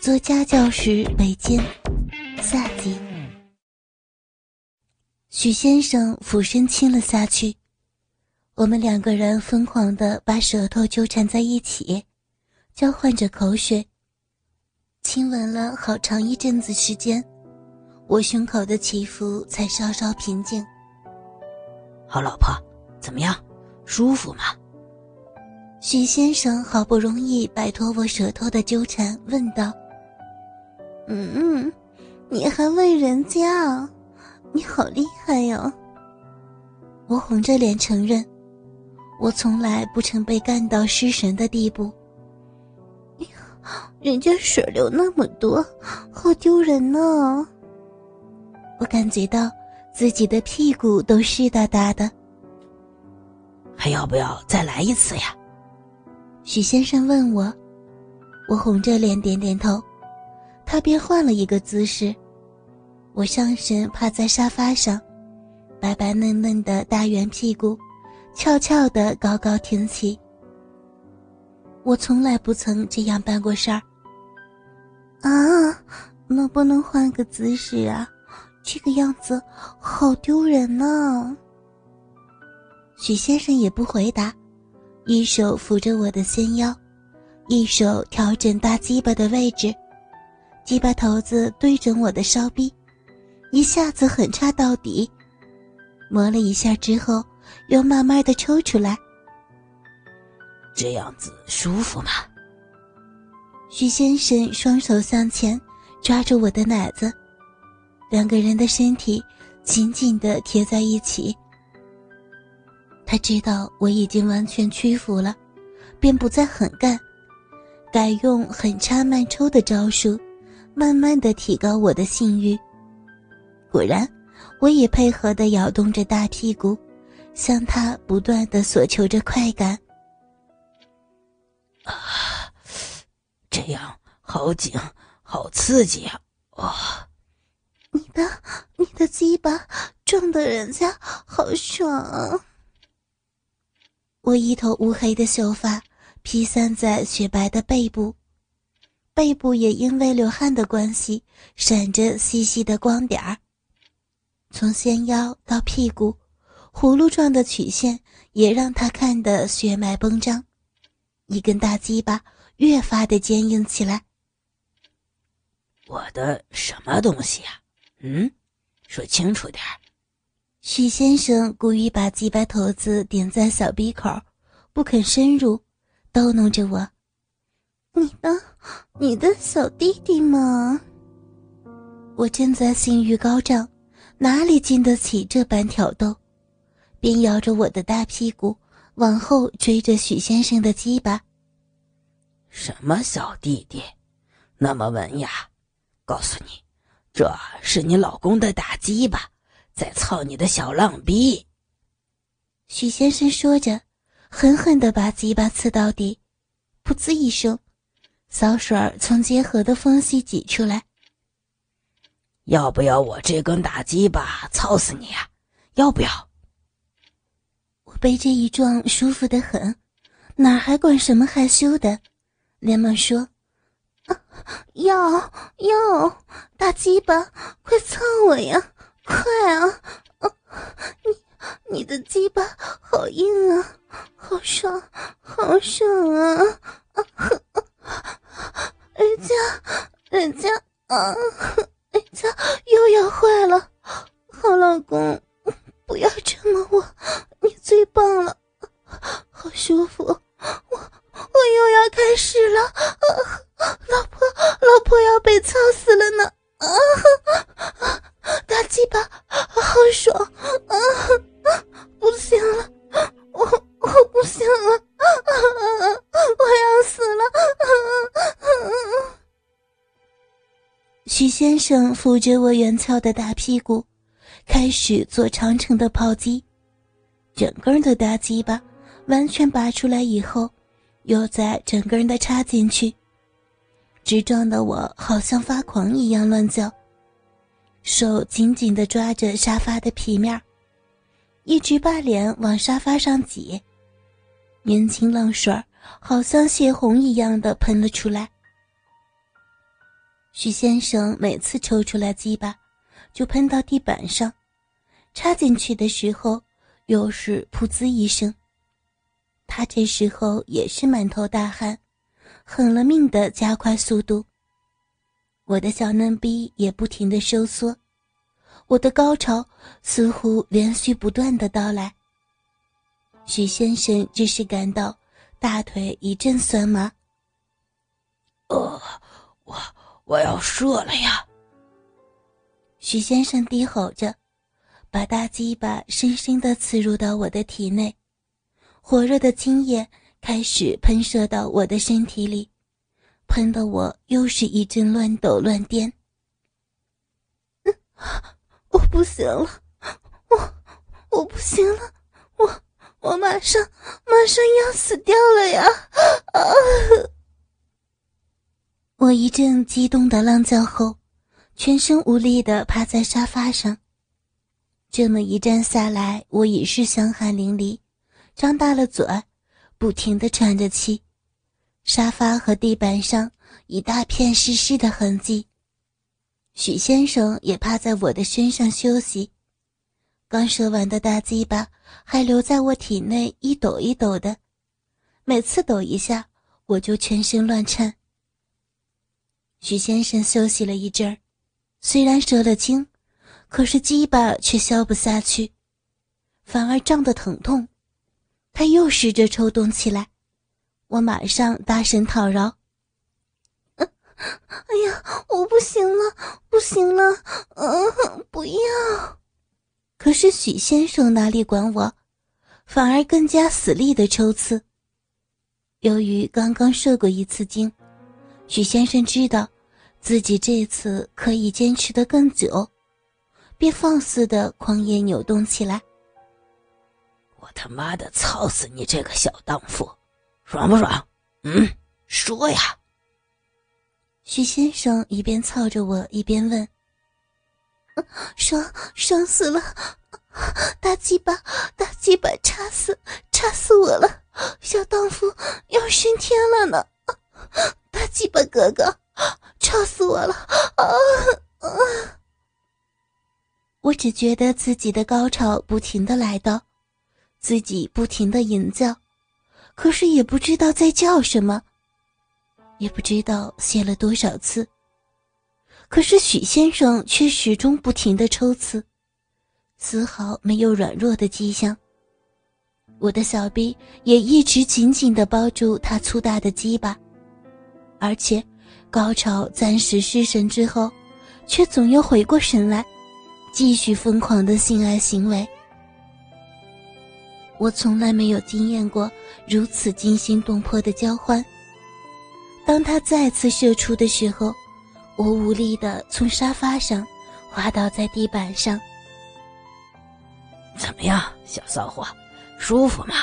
做家教时被奸，下集。许先生俯身亲了下去，我们两个人疯狂的把舌头纠缠在一起，交换着口水，亲吻了好长一阵子时间，我胸口的起伏才稍稍平静。好老婆，怎么样，舒服吗？许先生好不容易摆脱我舌头的纠缠，问道。嗯，你还问人家？你好厉害呀！我红着脸承认，我从来不曾被干到失神的地步。人家水流那么多，好丢人呢。我感觉到自己的屁股都湿哒哒的。还要不要再来一次呀？许先生问我，我红着脸点点头。他便换了一个姿势，我上身趴在沙发上，白白嫩嫩的大圆屁股，翘翘的高高挺起。我从来不曾这样办过事儿。啊，能不能换个姿势啊？这个样子好丢人呢。许先生也不回答，一手扶着我的纤腰，一手调整大鸡巴的位置。鸡巴头子对准我的烧逼，一下子狠插到底，磨了一下之后，又慢慢的抽出来。这样子舒服吗？徐先生双手向前抓住我的奶子，两个人的身体紧紧的贴在一起。他知道我已经完全屈服了，便不再狠干，改用狠插慢抽的招数。慢慢的提高我的性欲。果然，我也配合的摇动着大屁股，向他不断的索求着快感。啊，这样好紧，好刺激啊！哇，你的你的鸡巴撞的人家好爽啊。我一头乌黑的秀发披散在雪白的背部。背部也因为流汗的关系，闪着细细的光点儿。从纤腰到屁股，葫芦状的曲线也让他看得血脉绷张，一根大鸡巴越发的坚硬起来。我的什么东西呀？嗯，说清楚点许先生故意把鸡巴头子顶在小鼻口，不肯深入，逗弄着我。你的，你的小弟弟嘛？我正在性欲高涨，哪里经得起这般挑逗，便摇着我的大屁股往后追着许先生的鸡巴。什么小弟弟，那么文雅？告诉你，这是你老公的大鸡巴，在操你的小浪逼。许先生说着，狠狠的把鸡巴刺到底，噗呲一声。骚水儿从结合的缝隙挤出来。要不要我这根大鸡巴操死你啊？要不要？我被这一撞舒服的很，哪还管什么害羞的，连忙说：“啊要要大鸡巴，快操我呀，快啊啊！你你的鸡巴好硬啊，好爽，好爽啊！”人家，人家正扶着我圆翘的大屁股，开始做长城的炮击。整根的大鸡巴完全拔出来以后，又再整个人的插进去，直撞得我好像发狂一样乱叫，手紧紧地抓着沙发的皮面，一直把脸往沙发上挤。年轻浪水好像泄洪一样的喷了出来。许先生每次抽出来鸡巴，就喷到地板上，插进去的时候又是噗呲一声。他这时候也是满头大汗，狠了命的加快速度。我的小嫩逼也不停的收缩，我的高潮似乎连续不断的到来。许先生只是感到大腿一阵酸麻。呃，我我要射了呀！许先生低吼着，把大鸡巴深深的刺入到我的体内，火热的精液开始喷射到我的身体里，喷得我又是一阵乱抖乱颠。嗯我不行了，我我不行了，我我马上马上要死掉了呀！啊！我一阵激动的浪叫后，全身无力的趴在沙发上。这么一站下来，我已是香汗淋漓，张大了嘴，不停的喘着气。沙发和地板上一大片湿湿的痕迹。许先生也趴在我的身上休息。刚射完的大鸡巴还留在我体内，一抖一抖的，每次抖一下，我就全身乱颤。许先生休息了一阵儿，虽然射了精，可是鸡巴却消不下去，反而胀得疼痛。他又试着抽动起来，我马上大声讨饶：“哎呀，我不行了，不行了，嗯，不要！”可是许先生哪里管我，反而更加死力的抽刺。由于刚刚射过一次精。许先生知道，自己这次可以坚持的更久，便放肆的狂野扭动起来。我他妈的操死你这个小荡妇，爽不爽？嗯，说呀。许先生一边操着我，一边问：“爽，爽死了！大鸡巴，大鸡巴，插死，插死我了！小荡妇要升天了呢！”大鸡巴哥哥，吵死我了！啊啊！我只觉得自己的高潮不停的来到，自己不停的吟叫，可是也不知道在叫什么，也不知道泄了多少次。可是许先生却始终不停的抽刺，丝毫没有软弱的迹象。我的小臂也一直紧紧的包住他粗大的鸡巴。而且，高潮暂时失神之后，却总又回过神来，继续疯狂的性爱行为。我从来没有经验过如此惊心动魄的交欢。当他再次射出的时候，我无力的从沙发上滑倒在地板上。怎么样，小骚货，舒服吗？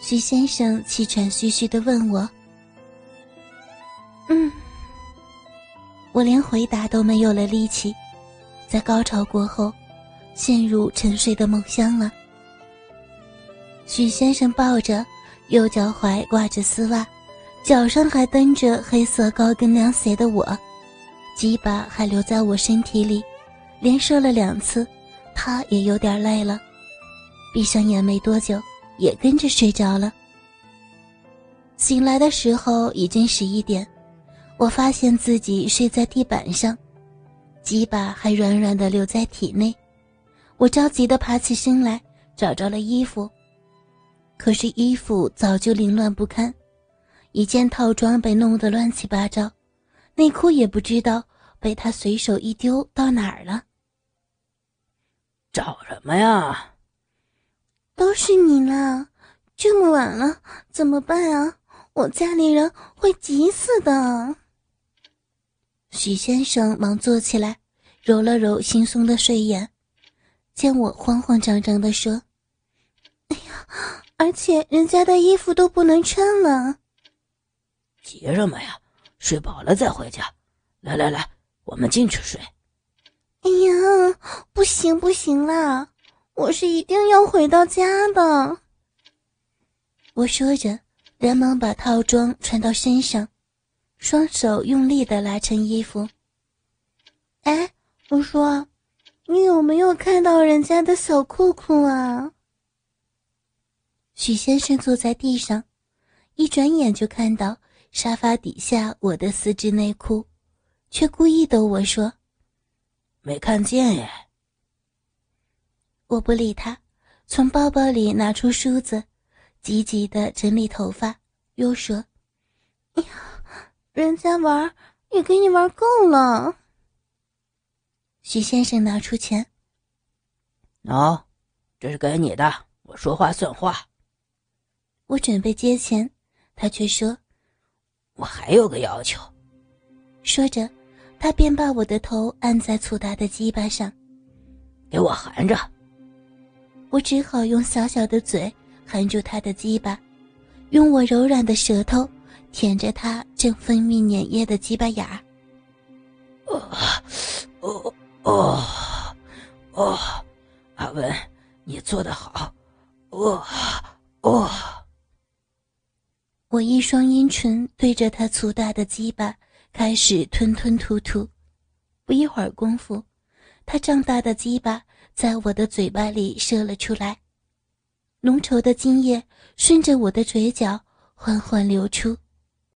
徐先生气喘吁吁的问我。嗯，我连回答都没有了力气，在高潮过后，陷入沉睡的梦乡了。许先生抱着右脚踝挂着丝袜，脚上还蹬着黑色高跟凉鞋的我，鸡巴还留在我身体里，连射了两次，他也有点累了，闭上眼没多久，也跟着睡着了。醒来的时候已经十一点。我发现自己睡在地板上，鸡巴还软软的留在体内。我着急的爬起身来，找着了衣服，可是衣服早就凌乱不堪，一件套装被弄得乱七八糟，内裤也不知道被他随手一丢到哪儿了。找什么呀？都是你啦！这么晚了，怎么办啊？我家里人会急死的。许先生忙坐起来，揉了揉惺忪的睡眼，见我慌慌张张的说：“哎呀，而且人家的衣服都不能穿了。”急什么呀？睡饱了再回家。来来来，我们进去睡。哎呀，不行不行啦，我是一定要回到家的。我说着，连忙把套装穿到身上。双手用力的拉成衣服。哎，我说，你有没有看到人家的小裤裤啊？许先生坐在地上，一转眼就看到沙发底下我的丝质内裤，却故意逗我说：“没看见耶。”我不理他，从包包里拿出梳子，急急的整理头发，又说：“哎呀，人家玩也给你玩够了。”徐先生拿出钱，喏，这是给你的，我说话算话。我准备接钱，他却说：“我还有个要求。”说着，他便把我的头按在粗大的鸡巴上，给我含着。我只好用小小的嘴含住他的鸡巴，用我柔软的舌头舔着他正分泌粘液的鸡巴眼儿。哦，哦，哦，哦，阿文，你做的好。哦，哦。我一双阴唇对着他粗大的鸡巴开始吞吞吐吐，不一会儿功夫，他胀大的鸡巴在我的嘴巴里射了出来，浓稠的精液顺着我的嘴角缓缓流出。